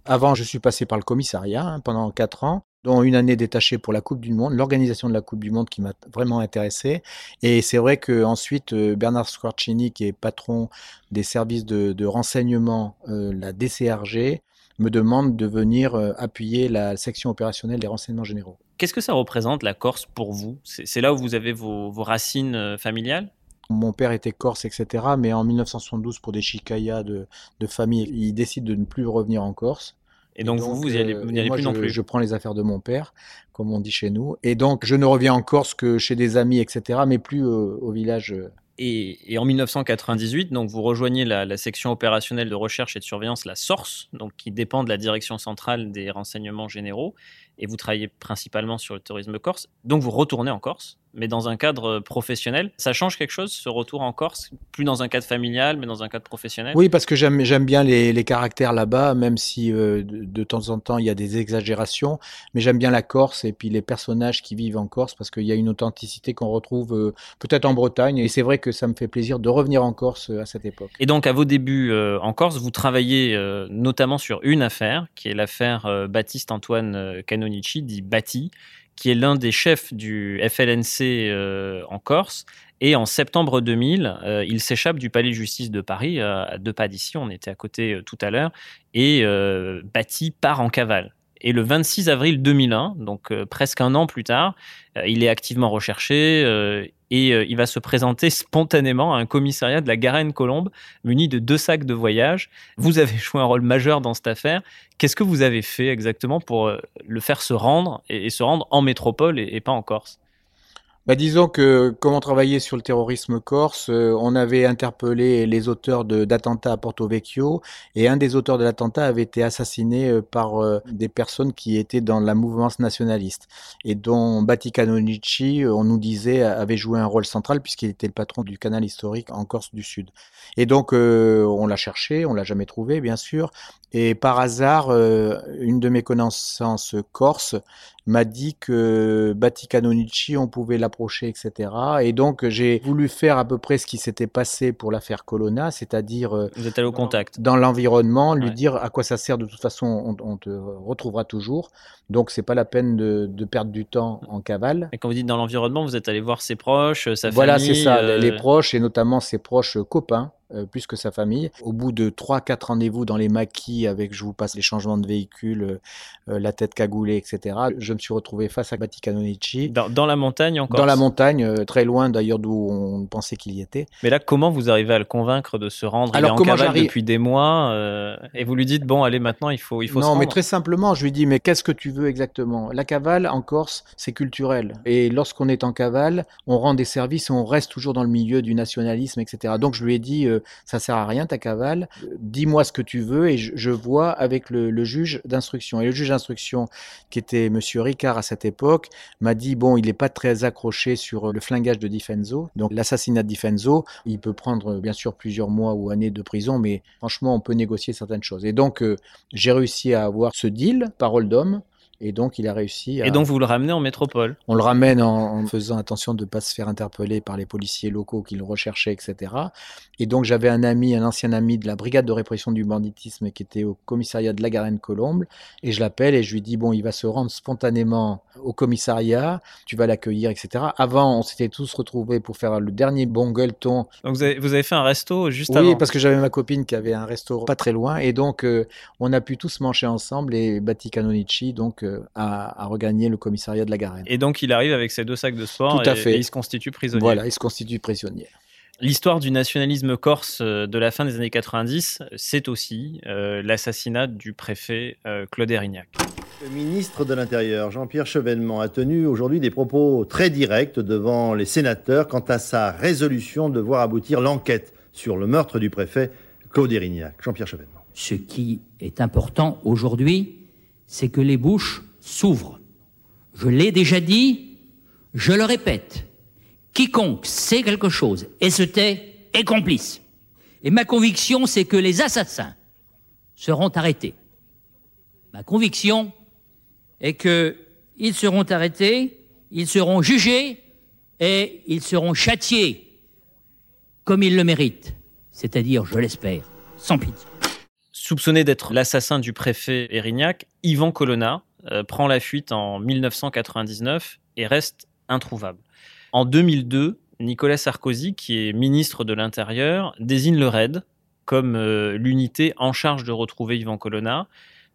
Avant, je suis passé par le commissariat hein, pendant quatre ans. Dont une année détachée pour la Coupe du Monde, l'organisation de la Coupe du Monde qui m'a vraiment intéressé. Et c'est vrai que ensuite euh, Bernard Squarcini, qui est patron des services de, de renseignement, euh, la DCRG, me demande de venir euh, appuyer la section opérationnelle des renseignements généraux. Qu'est-ce que ça représente la Corse pour vous? C'est là où vous avez vos, vos racines euh, familiales? Mon père était corse, etc. Mais en 1972, pour des chicayas de, de famille, il décide de ne plus revenir en Corse. Et donc, vous, vous n'y allez, euh, vous n'y allez moi, plus je, non plus Je prends les affaires de mon père, comme on dit chez nous. Et donc, je ne reviens en Corse que chez des amis, etc., mais plus euh, au village. euh. Et, et en 1998, donc vous rejoignez la, la section opérationnelle de recherche et de surveillance, la SORCE, donc qui dépend de la direction centrale des renseignements généraux, et vous travaillez principalement sur le tourisme corse. Donc vous retournez en Corse, mais dans un cadre professionnel. Ça change quelque chose, ce retour en Corse? Plus dans un cadre familial, mais dans un cadre professionnel? Oui, parce que j'aime j'aime bien les, les caractères là-bas, même si euh, de, de temps en temps il y a des exagérations. Mais j'aime bien la Corse et puis les personnages qui vivent en Corse, parce qu'il y a une authenticité qu'on retrouve euh, peut-être en Bretagne. Et c'est vrai que ça me fait plaisir de revenir en Corse euh, à cette époque. Et donc, à vos débuts euh, en Corse, vous travaillez euh, notamment sur une affaire, qui est l'affaire euh, Baptiste-Antoine euh, Canonici, dit Bati, qui est l'un des chefs du FLNC euh, en Corse. Et en septembre 2000, euh, il s'échappe du palais de justice de Paris, euh, à deux pas d'ici, on était à côté tout à l'heure, et Bati part en cavale. Et le 26 avril 2001, donc euh, presque un an plus tard, euh, il est activement recherché euh, et il va se présenter spontanément à un commissariat de la Garenne-Colombe muni de deux sacs de voyage. Vous avez joué un rôle majeur dans cette affaire. Qu'est-ce que vous avez fait exactement pour le faire se rendre et, se rendre en métropole et pas en Corse? Bah, disons que comme on travaillait sur le terrorisme corse, euh, on avait interpellé les auteurs d'attentats à Porto Vecchio et un des auteurs de l'attentat avait été assassiné euh, par euh, des personnes qui étaient dans la mouvance nationaliste et dont Batti Canonici, euh, on nous disait, avait joué un rôle central puisqu'il était le patron du canal historique en Corse du Sud. Et donc on l'a cherché, on l'a jamais trouvé bien sûr, et par hasard, une de mes connaissances corse m'a dit que Batti Canonici, on pouvait l'approcher, etc. Et donc, j'ai voulu faire à peu près ce qui s'était passé pour l'affaire Colonna, c'est-à-dire euh, Vous êtes allé au contact. dans l'environnement, lui Ouais. dire à quoi ça sert. De toute façon, on, on te retrouvera toujours. Donc, c'est pas la peine de, de perdre du temps en cavale. Et quand vous dites dans l'environnement, vous êtes allé voir ses proches, sa Voilà, famille c'est ça, euh, les proches et notamment ses proches copains, euh, plus que sa famille. Au bout de 3-4 rendez-vous dans les maquis avec, je vous passe les changements de véhicule, euh, la tête cagoulée, etc., je me suis retrouvé face à Batti Canonici. Dans, dans la montagne en Corse Dans la montagne, euh, très loin d'ailleurs d'où on pensait qu'il y était. Mais là, comment vous arrivez à le convaincre de se rendre? Alors, Il est en comment cavale j'arrive? depuis des mois euh, et vous lui dites bon, allez, maintenant il faut, il faut se non, mais très simplement, je lui dis, mais qu'est-ce que tu veux exactement? La cavale en Corse, c'est culturel. Et lorsqu'on est en cavale, on rend des services et on reste toujours dans le milieu du nationalisme, etc. Donc je lui ai dit, euh, ça sert à rien ta cavale, dis-moi ce que tu veux et je, vois avec le, juge d'instruction. Et le juge d'instruction, qui était Monsieur Ricard à cette époque, m'a dit, bon, il n'est pas très accroché sur le flingage de Difenzo, donc l'assassinat de Difenzo, il peut prendre bien sûr plusieurs mois ou années de prison, mais franchement, on peut négocier certaines choses. Et donc, euh, j'ai réussi à avoir ce deal, parole d'homme, et donc il a réussi à... Et donc vous le ramenez en métropole. On le ramène en, en faisant attention de ne pas se faire interpeller par les policiers locaux qui le recherchaient, etc. Et donc j'avais un ami, un ancien ami de la brigade de répression du banditisme qui était au commissariat de la Garenne-Colombe. Et je l'appelle et je lui dis, bon, il va se rendre spontanément au commissariat, tu vas l'accueillir, etc. Avant, on s'était tous retrouvés pour faire le dernier bon gueuleton. Donc vous avez, vous avez fait un resto juste Oui, avant. parce que j'avais ma copine qui avait un restaurant pas très loin. Et donc, euh, on a pu tous manger ensemble et Batti Canonici, donc, euh, a regagné le commissariat de la Garenne. Et donc il arrive avec ses deux sacs de sport Tout à et, fait. et il se constitue prisonnier. Voilà, il se constitue prisonnier. L'histoire du nationalisme corse euh, de la fin des années 90, c'est aussi euh, l'assassinat du préfet euh, Claude Erignac. Le ministre de l'Intérieur, Jean-Pierre Chevènement, a tenu aujourd'hui des propos très directs devant les sénateurs quant à sa résolution de voir aboutir l'enquête sur le meurtre du préfet Claude Erignac. Jean-Pierre Chevènement. Ce qui est important aujourd'hui, c'est que les bouches s'ouvrent. Je l'ai déjà dit, je le répète. Quiconque sait quelque chose et se tait est complice. Et ma conviction, c'est que les assassins seront arrêtés. Ma conviction est que ils seront arrêtés, ils seront jugés et ils seront châtiés comme ils le méritent, c'est-à-dire, je l'espère, sans pitié. Soupçonné d'être l'assassin du préfet Erignac, Yvan Colonna euh, prend la fuite en 1999 et reste introuvable. En 2002, Nicolas Sarkozy, qui est ministre de l'Intérieur, désigne le RAID comme euh, l'unité en charge de retrouver Yvan Colonna.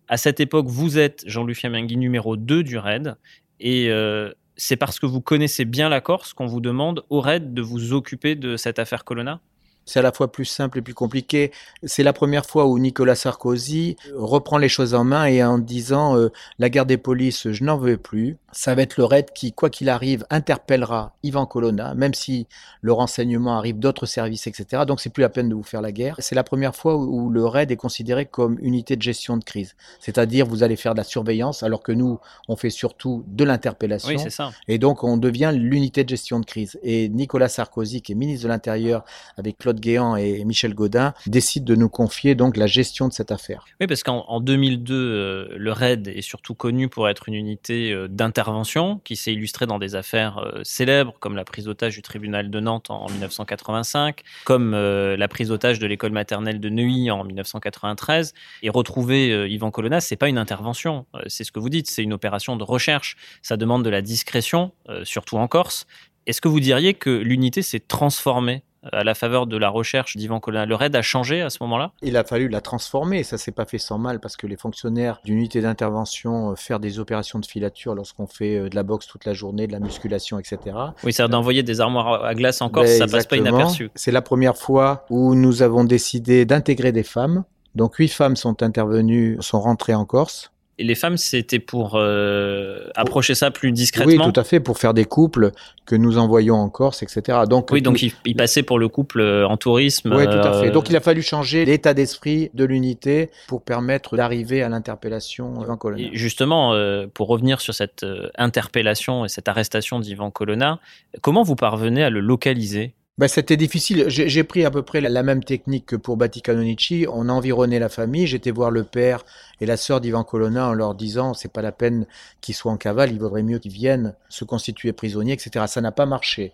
À cette époque, vous êtes, Jean-Luc Fiamenghi, numéro 2 du RAID. Et euh, c'est parce que vous connaissez bien la Corse qu'on vous demande au RAID de vous occuper de cette affaire Colonna? C'est à la fois plus simple et plus compliqué. C'est la première fois où Nicolas Sarkozy reprend les choses en main et en disant euh, la guerre des polices, je n'en veux plus. Ça va être le RAID qui, quoi qu'il arrive, interpellera Ivan Colonna, même si le renseignement arrive d'autres services, etc. Donc c'est plus la peine de vous faire la guerre. C'est la première fois où le RAID est considéré comme unité de gestion de crise. C'est-à-dire vous allez faire de la surveillance alors que nous, on fait surtout de l'interpellation. Oui, c'est ça. Et donc on devient l'unité de gestion de crise. Et Nicolas Sarkozy, qui est ministre de l'Intérieur avec Claude Guéant et Michel Godin décident de nous confier donc la gestion de cette affaire. Oui, parce qu'en 2002, euh, le RAID est surtout connu pour être une unité euh, d'intervention qui s'est illustrée dans des affaires euh, célèbres comme la prise d'otage du tribunal de Nantes en 1985, comme la prise d'otage de l'école maternelle de Neuilly en 1993. Et retrouver Yvan Colonna, c'est pas une intervention, c'est ce que vous dites, c'est une opération de recherche. Ça demande de la discrétion, surtout en Corse. Est-ce que vous diriez que l'unité s'est transformée à la faveur de la recherche d'Yvan Colonna. Le RAID a changé à ce moment-là? Il a fallu la transformer, ça s'est pas fait sans mal parce que les fonctionnaires d'une unité d'intervention euh, faire des opérations de filature lorsqu'on fait euh, de la boxe toute la journée, de la musculation, etc. Oui, c'est d'envoyer des armoires à glace en Corse, ça passe pas inaperçu. C'est la première fois où nous avons décidé d'intégrer des femmes. Donc huit femmes sont intervenues, sont rentrées en Corse les femmes, c'était pour euh, approcher ça plus discrètement. Oui, tout à fait, pour faire des couples que nous envoyons en Corse, etc. Donc, oui, donc il, passait pour le couple euh, en tourisme. Oui, tout à fait. Donc il a fallu changer l'état d'esprit de l'unité pour permettre d'arriver à l'interpellation d'Ivan Colonna. justement, euh, pour revenir sur cette interpellation et cette arrestation d'Ivan Colonna, comment vous parvenez à le localiser? Bah, C'était difficile. J'ai pris à peu près la, même technique que pour Batti Canonici. On a environné la famille. J'étais voir le père et la sœur d'Ivan Colonna en leur disant c'est pas la peine qu'ils soient en cavale, il vaudrait mieux qu'ils viennent se constituer prisonniers, etc. Ça n'a pas marché.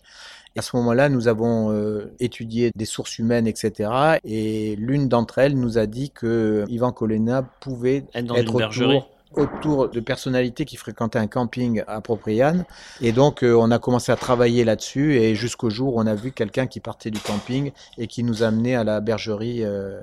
À ce moment-là, nous avons euh, étudié des sources humaines, etc. Et l'une d'entre elles nous a dit que Ivan Colonna pouvait être, dans être autour, autour de personnalités qui fréquentaient un camping à Propriane. Et donc, euh, on a commencé à travailler là-dessus. Et jusqu'au jour où on a vu quelqu'un qui partait du camping et qui nous amenait à la bergerie euh,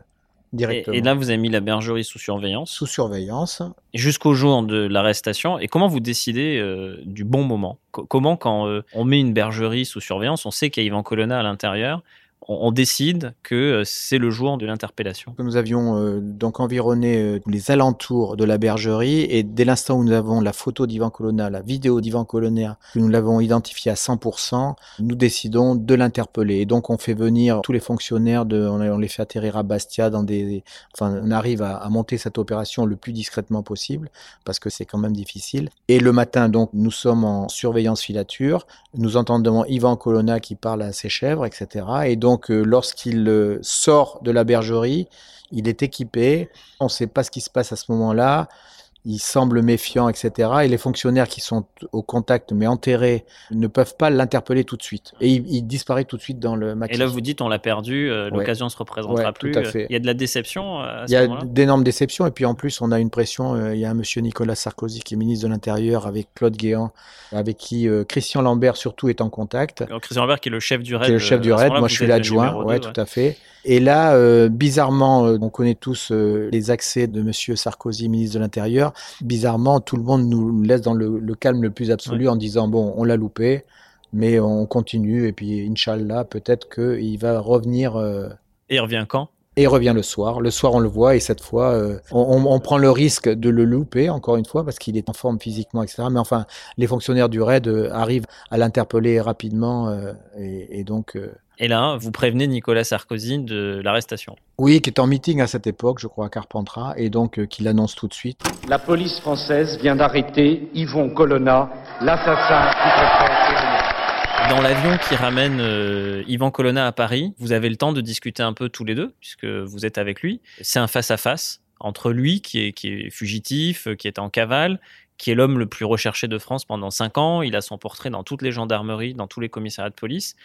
directement. Et, là, vous avez mis la bergerie sous surveillance Sous surveillance. Jusqu'au jour de l'arrestation. Et comment vous décidez euh, du bon moment? Comment, quand on met une bergerie sous surveillance, on sait qu'il y a Yvan Colonna à l'intérieur on, décide que euh, c'est le jour de l'interpellation. Nous avions euh, donc environné euh, les alentours de la bergerie et dès l'instant où nous avons la photo d'Ivan Colonna, la vidéo d'Ivan Colonna, nous l'avons identifié à 100%, nous décidons de l'interpeller. Et donc on fait venir tous les fonctionnaires, de, on, les fait atterrir à Bastia dans des, enfin on arrive à, monter cette opération le plus discrètement possible parce que c'est quand même difficile. Et le matin donc nous sommes en surveillance filature, nous entendons Ivan Colonna qui parle à ses chèvres, etc. Et donc donc, euh, lorsqu'il euh, sort de la bergerie, il est équipé. On ne sait pas ce qui se passe à ce moment-là il semble méfiant, etc. Et les fonctionnaires qui sont au contact mais enterrés ne peuvent pas l'interpeller tout de suite. Et il, disparaît tout de suite dans le maquis. Et là, vous dites, on l'a perdu, euh, l'occasion ne se représentera plus. Tout à fait. Il y a de la déception à Il y a d'énormes déceptions. Et puis en plus, on a une pression. Euh, il y a un monsieur Nicolas Sarkozy qui est ministre de l'Intérieur avec Claude Guéant, avec qui euh, Christian Lambert surtout est en contact. Christian Lambert qui est le chef du RAID. Qui est le chef du RAID. Moi, je suis l'adjoint. Ouais, tout à fait. Et là, bizarrement, on connaît tous les accès de monsieur Sarkozy, ministre de l'Intérieur. Bizarrement, tout le monde nous laisse dans le, calme le plus absolu en disant bon, on l'a loupé, mais on continue et puis Inch'Allah, peut-être qu'il va revenir. Euh, et il revient quand? et il revient le soir. Le soir, on le voit et cette fois, euh, on, prend le risque de le louper, encore une fois, parce qu'il est en forme physiquement, etc. Mais enfin, les fonctionnaires du RAID euh, arrivent à l'interpeller rapidement et, donc. Et là, vous prévenez Nicolas Sarkozy de l'arrestation. Oui, qui est en meeting à cette époque, je crois, à Carpentras, et donc euh, qui l'annonce tout de suite. La police française vient d'arrêter Yvon Colonna, l'assassin du préfet. Dans l'avion qui ramène euh, Yvan Colonna à Paris, vous avez le temps de discuter un peu tous les deux, puisque vous êtes avec lui. C'est un face-à-face entre lui, qui est, qui est fugitif, qui est en cavale, qui est l'homme le plus recherché de France pendant cinq ans. Il a son portrait dans toutes les gendarmeries, dans tous les commissariats de police.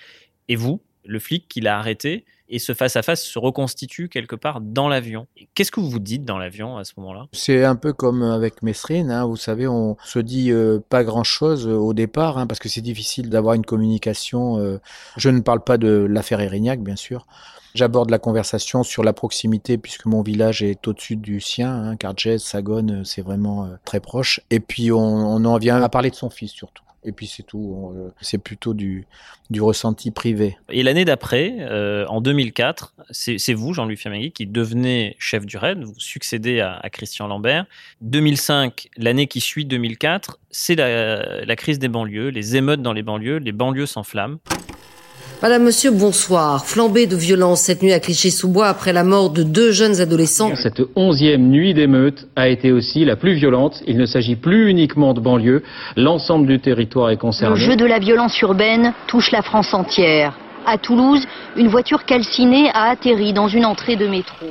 Et vous, le flic qui l'a arrêté et ce face-à-face se reconstitue quelque part dans l'avion. Qu'est-ce que vous vous dites dans l'avion à ce moment-là? C'est un peu comme avec Mesrine, hein, vous savez, on se dit euh, pas grand-chose au départ, hein, parce que c'est difficile d'avoir une communication. euh, Je ne parle pas de l'affaire Erignac, bien sûr. J'aborde la conversation sur la proximité, puisque mon village est au-dessus du sien, hein, Sagone, euh, c'est vraiment euh, très proche. Et puis on en vient à parler de son fils surtout. Et puis c'est tout, euh, c'est plutôt du, du ressenti privé. Et l'année d'après, euh, en 2004, c'est vous, Jean-Louis Fiamenghi, qui devenez chef du RAID, vous succédez à, à Christian Lambert. 2005, l'année qui suit 2004, c'est la, la crise des banlieues, les émeutes dans les banlieues, les banlieues s'enflamment. Madame, monsieur, bonsoir. Flambée de violence cette nuit à Clichy-sous-Bois après la mort de deux jeunes adolescents. Cette onzième nuit d'émeute a été aussi la plus violente. Il ne s'agit plus uniquement de banlieue. L'ensemble du territoire est Le concerné. jeu de la violence urbaine touche la France entière. À Toulouse, une voiture calcinée a atterri dans une entrée de métro.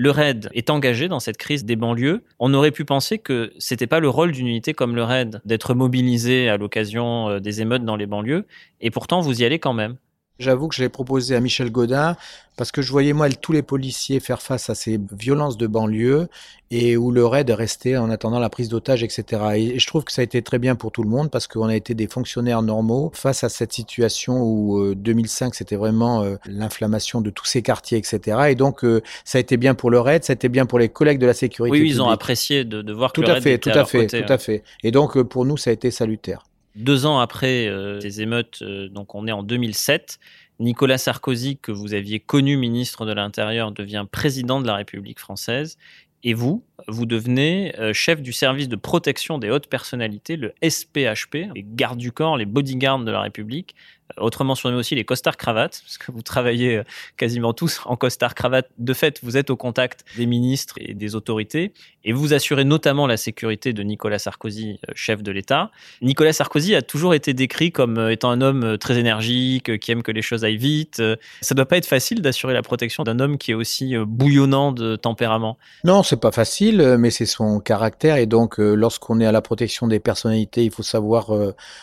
Le RAID est engagé dans cette crise des banlieues. On aurait pu penser que c'était pas le rôle d'une unité comme le RAID d'être mobilisé à l'occasion euh, des émeutes dans les banlieues, et pourtant vous y allez quand même. J'avoue que je l'ai proposé à Michel Godin parce que je voyais moi tous les policiers faire face à ces violences de banlieue et où le raid restait en attendant la prise d'otage, etc. Et je trouve que ça a été très bien pour tout le monde parce qu'on a été des fonctionnaires normaux face à cette situation où euh, 2005 c'était vraiment euh, l'inflammation de tous ces quartiers, etc. Et donc euh, ça a été bien pour le raid, ça a été bien pour les collègues de la sécurité. Oui, oui, ils ont apprécié de, de voir que Tout le à RAID fait, était tout à fait, côté, tout hein. à fait. Et donc euh, pour nous ça a été salutaire. Deux ans après euh, ces émeutes, euh, donc on est en 2007, Nicolas Sarkozy, que vous aviez connu ministre de l'Intérieur, devient président de la République française. Et vous, vous devenez euh, chef du service de protection des hautes personnalités, le SPHP, les gardes du corps, les bodyguards de la République, autrement surnommés aussi les costards cravates, parce que vous travaillez euh, quasiment tous en costard cravate. De fait, vous êtes au contact des ministres et des autorités, et vous assurez notamment la sécurité de Nicolas Sarkozy, euh, chef de l'État. Nicolas Sarkozy a toujours été décrit comme euh, étant un homme très énergique, qui aime que les choses aillent vite. Ça doit pas être facile d'assurer la protection d'un homme qui est aussi bouillonnant de tempérament. Non, c'est pas facile, mais c'est son caractère. Et donc, lorsqu'on est à la protection des personnalités, il faut savoir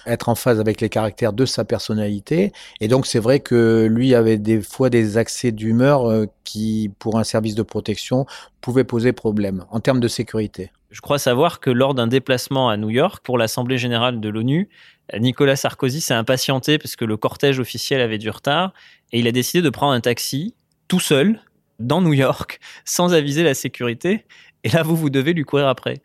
être en phase avec les caractères de sa personnalité. Et donc, c'est vrai que lui avait des fois des accès d'humeur euh, qui, pour un service de protection, pouvaient poser problème en termes de sécurité. Je crois savoir que lors d'un déplacement à New York pour l'Assemblée générale de l'ONU, Nicolas Sarkozy s'est impatienté parce que le cortège officiel avait du retard et il a décidé de prendre un taxi tout seul dans New York sans aviser la sécurité. Et là, vous, vous devez lui courir après.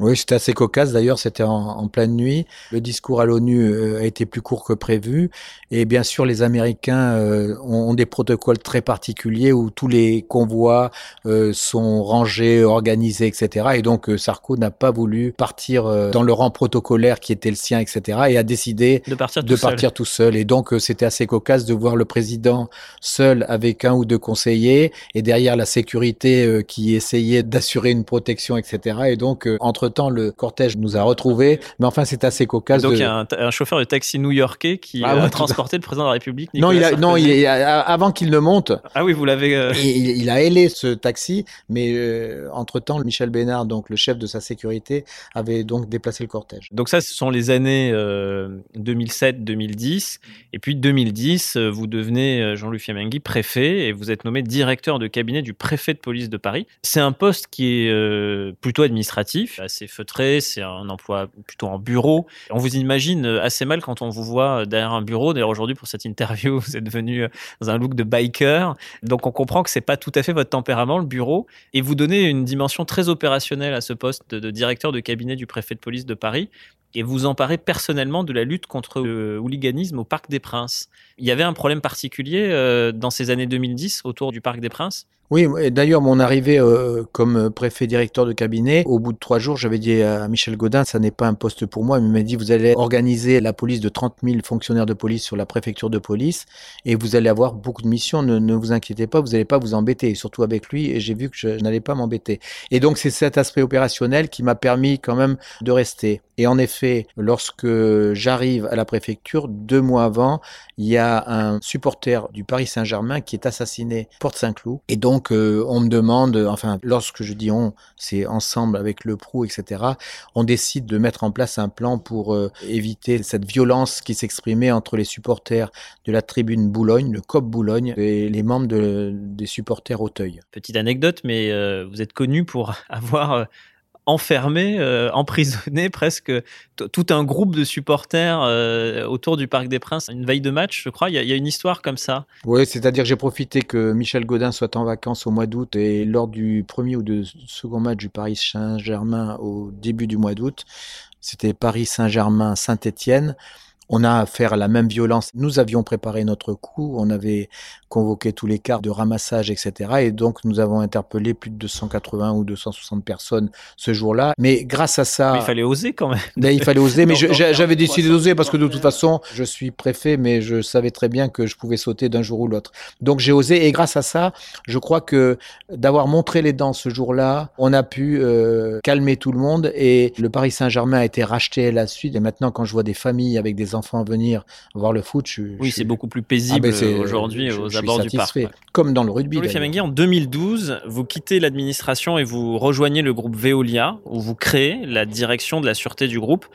Oui, c'était assez cocasse. D'ailleurs, c'était en, en pleine nuit. Le discours à l'ONU euh, a été plus court que prévu. Et bien sûr, les Américains euh, ont, ont des protocoles très particuliers où tous les convois euh, sont rangés, organisés, etc. Et donc, euh, Sarko n'a pas voulu partir euh, dans le rang protocolaire qui était le sien, etc. Et a décidé De partir de tout seul. tout seul. Et donc, euh, c'était assez cocasse de voir le président seul avec un ou deux conseillers et derrière la sécurité euh, qui essayait d'assurer une protection, etc. Et donc, euh, entre-temps, le cortège nous a retrouvés. Mais enfin, c'est assez cocasse. Donc, de- il y a un, un chauffeur de taxi new-yorkais qui Ah euh, ouais, a transporté le président de la République. Non, il a, non, il est- avant qu'il ne monte, Ah oui, vous l'avez. euh, il, il a ailé ce taxi, mais euh, entre-temps, Michel Bénard, donc le chef de sa sécurité, avait donc déplacé le cortège. Donc ça, ce sont les années euh, 2007-2010. Et puis 2010, euh, vous devenez euh, Jean-Louis Fiamenghi préfet et vous êtes nommé directeur de cabinet du préfet de police de Paris. C'est un poste qui est euh, plutôt administratif, assez feutré, c'est un emploi plutôt en bureau. On vous imagine euh, assez mal quand on vous voit euh, derrière un bureau. D'ailleurs, aujourd'hui, pour cette interview, <laughs> vous êtes venu euh, dans un look de biker. Donc on comprend que c'est pas tout à fait votre tempérament, le bureau. Et vous donnez une dimension très opérationnelle à ce poste de, directeur de cabinet du préfet de police de Paris et vous emparez personnellement de la lutte contre le hooliganisme au Parc des Princes. Il y avait un problème particulier dans ces années 2010 autour du Parc des Princes Oui, d'ailleurs, mon arrivée euh, comme préfet directeur de cabinet, au bout de trois jours, j'avais dit à Michel Godin, ça n'est pas un poste pour moi. Il m'a dit, vous allez organiser la police de 30 000 fonctionnaires de police sur la préfecture de police et vous allez avoir beaucoup de missions. Ne, ne vous inquiétez pas, vous n'allez pas vous embêter, surtout avec lui. Et j'ai vu que je, je n'allais pas m'embêter. Et donc, c'est cet aspect opérationnel qui m'a permis quand même de rester. Et en effet, lorsque j'arrive à la préfecture, deux mois avant, il y a un supporter du Paris Saint-Germain qui est assassiné porte Saint-Cloud. Et donc, donc, on me demande, enfin, lorsque je dis on, c'est ensemble avec le PRO, etc., on décide de mettre en place un plan pour euh, éviter cette violence qui s'exprimait entre les supporters de la tribune Boulogne, le COP Boulogne, et les membres de- des supporters Auteuil. Petite anecdote, mais euh, vous êtes connu pour <laughs> avoir euh, enfermé, euh, emprisonné <laughs> presque tout un groupe de supporters euh, autour du Parc des Princes. Une veille de match, je crois. Il y, a- une histoire comme ça. Oui, c'est-à-dire j'ai profité que Michel Godin soit en vacances au mois d'août et lors du premier ou du second match du Paris Saint-Germain au début du mois d'août, c'était Paris Saint-Germain Saint-Étienne. On a affaire à la même violence. Nous avions préparé notre coup, on avait convoqué tous les quarts de ramassage, etc. Et donc nous avons interpellé plus de 280 ou 260 personnes ce jour-là. Mais grâce à ça, Mais il fallait oser quand même. Là, il fallait oser, mais j'avais décidé d'oser parce que de toute façon, je suis préfet, mais je savais très bien que je pouvais sauter d'un jour ou l'autre. Donc j'ai osé, et grâce à ça, je crois que d'avoir montré les dents ce jour-là, on a pu euh, calmer tout le monde, et le Paris Saint-Germain a été racheté à la suite. Et maintenant, quand je vois des familles avec des enfants venir voir le foot, je, Oui, je- c'est beaucoup plus paisible Ah ben, c'est- aujourd'hui aux suis abords du parc. ouais. Comme dans le rugby. Jean-Louis en 2012, vous quittez l'administration et vous rejoignez le groupe Veolia, où vous créez la direction de la sûreté du groupe.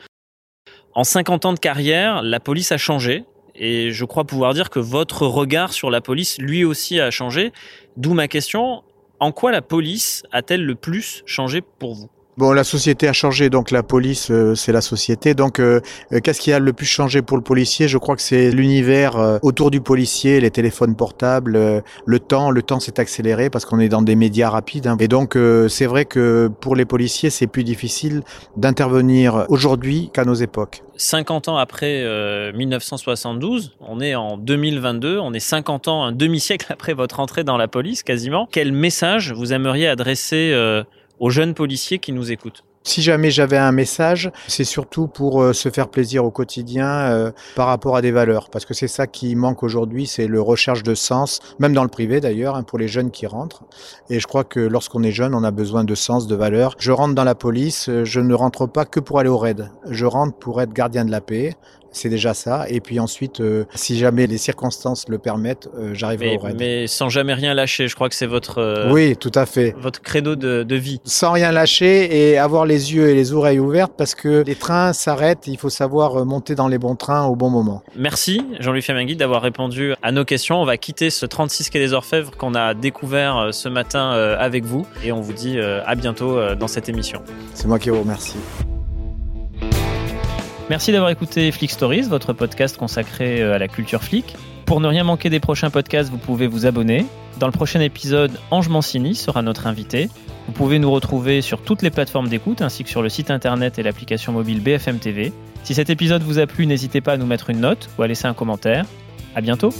En 50 ans de carrière, la police a changé. Et je crois pouvoir dire que votre regard sur la police, lui aussi, a changé. D'où ma question, en quoi la police a-t-elle le plus changé pour vous? Bon, la société a changé, donc la police, euh, c'est la société. Donc, euh, euh, qu'est-ce qui a le plus changé pour le policier? Je crois que c'est l'univers euh, autour du policier, les téléphones portables, euh, le temps. Le temps s'est accéléré parce qu'on est dans des médias rapides. hein. Et donc, c'est vrai que pour les policiers, c'est plus difficile d'intervenir aujourd'hui qu'à nos époques. 50 ans après euh, 1972, on est en 2022, on est 50 ans, un demi-siècle <laughs> après votre entrée dans la police quasiment. Quel message vous aimeriez adresser aux jeunes policiers qui nous écoutent Si jamais j'avais un message, c'est surtout pour euh, se faire plaisir au quotidien euh, par rapport à des valeurs, parce que c'est ça qui manque aujourd'hui, c'est le recherche de sens, même dans le privé d'ailleurs, hein, pour les jeunes qui rentrent. Et je crois que lorsqu'on est jeune, on a besoin de sens, de valeurs. Je rentre dans la police, euh, je ne rentre pas que pour aller au raid, je rentre pour être gardien de la paix. C'est déjà ça. Et puis ensuite, euh, si jamais les circonstances le permettent, euh, j'arriverai au raid. mais sans jamais rien lâcher, je crois que c'est votre, euh, Oui, tout à fait. votre credo de, de vie. sans rien lâcher et avoir les yeux et les oreilles ouvertes parce que les trains s'arrêtent, il faut savoir monter dans les bons trains au bon moment. Merci Jean-Louis Femengui d'avoir répondu à nos questions. On va quitter ce 36 quai des Orfèvres qu'on a découvert ce matin avec vous et on vous dit à bientôt dans cette émission. C'est moi qui vous remercie. Merci d'avoir écouté Flick Stories, votre podcast consacré euh, à la culture flic. Pour ne rien manquer des prochains podcasts, vous pouvez vous abonner. Dans le prochain épisode, Ange Mancini sera notre invité. Vous pouvez nous retrouver sur toutes les plateformes d'écoute ainsi que sur le site internet et l'application mobile BFM TV. Si cet épisode vous a plu, n'hésitez pas à nous mettre une note ou à laisser un commentaire. À bientôt!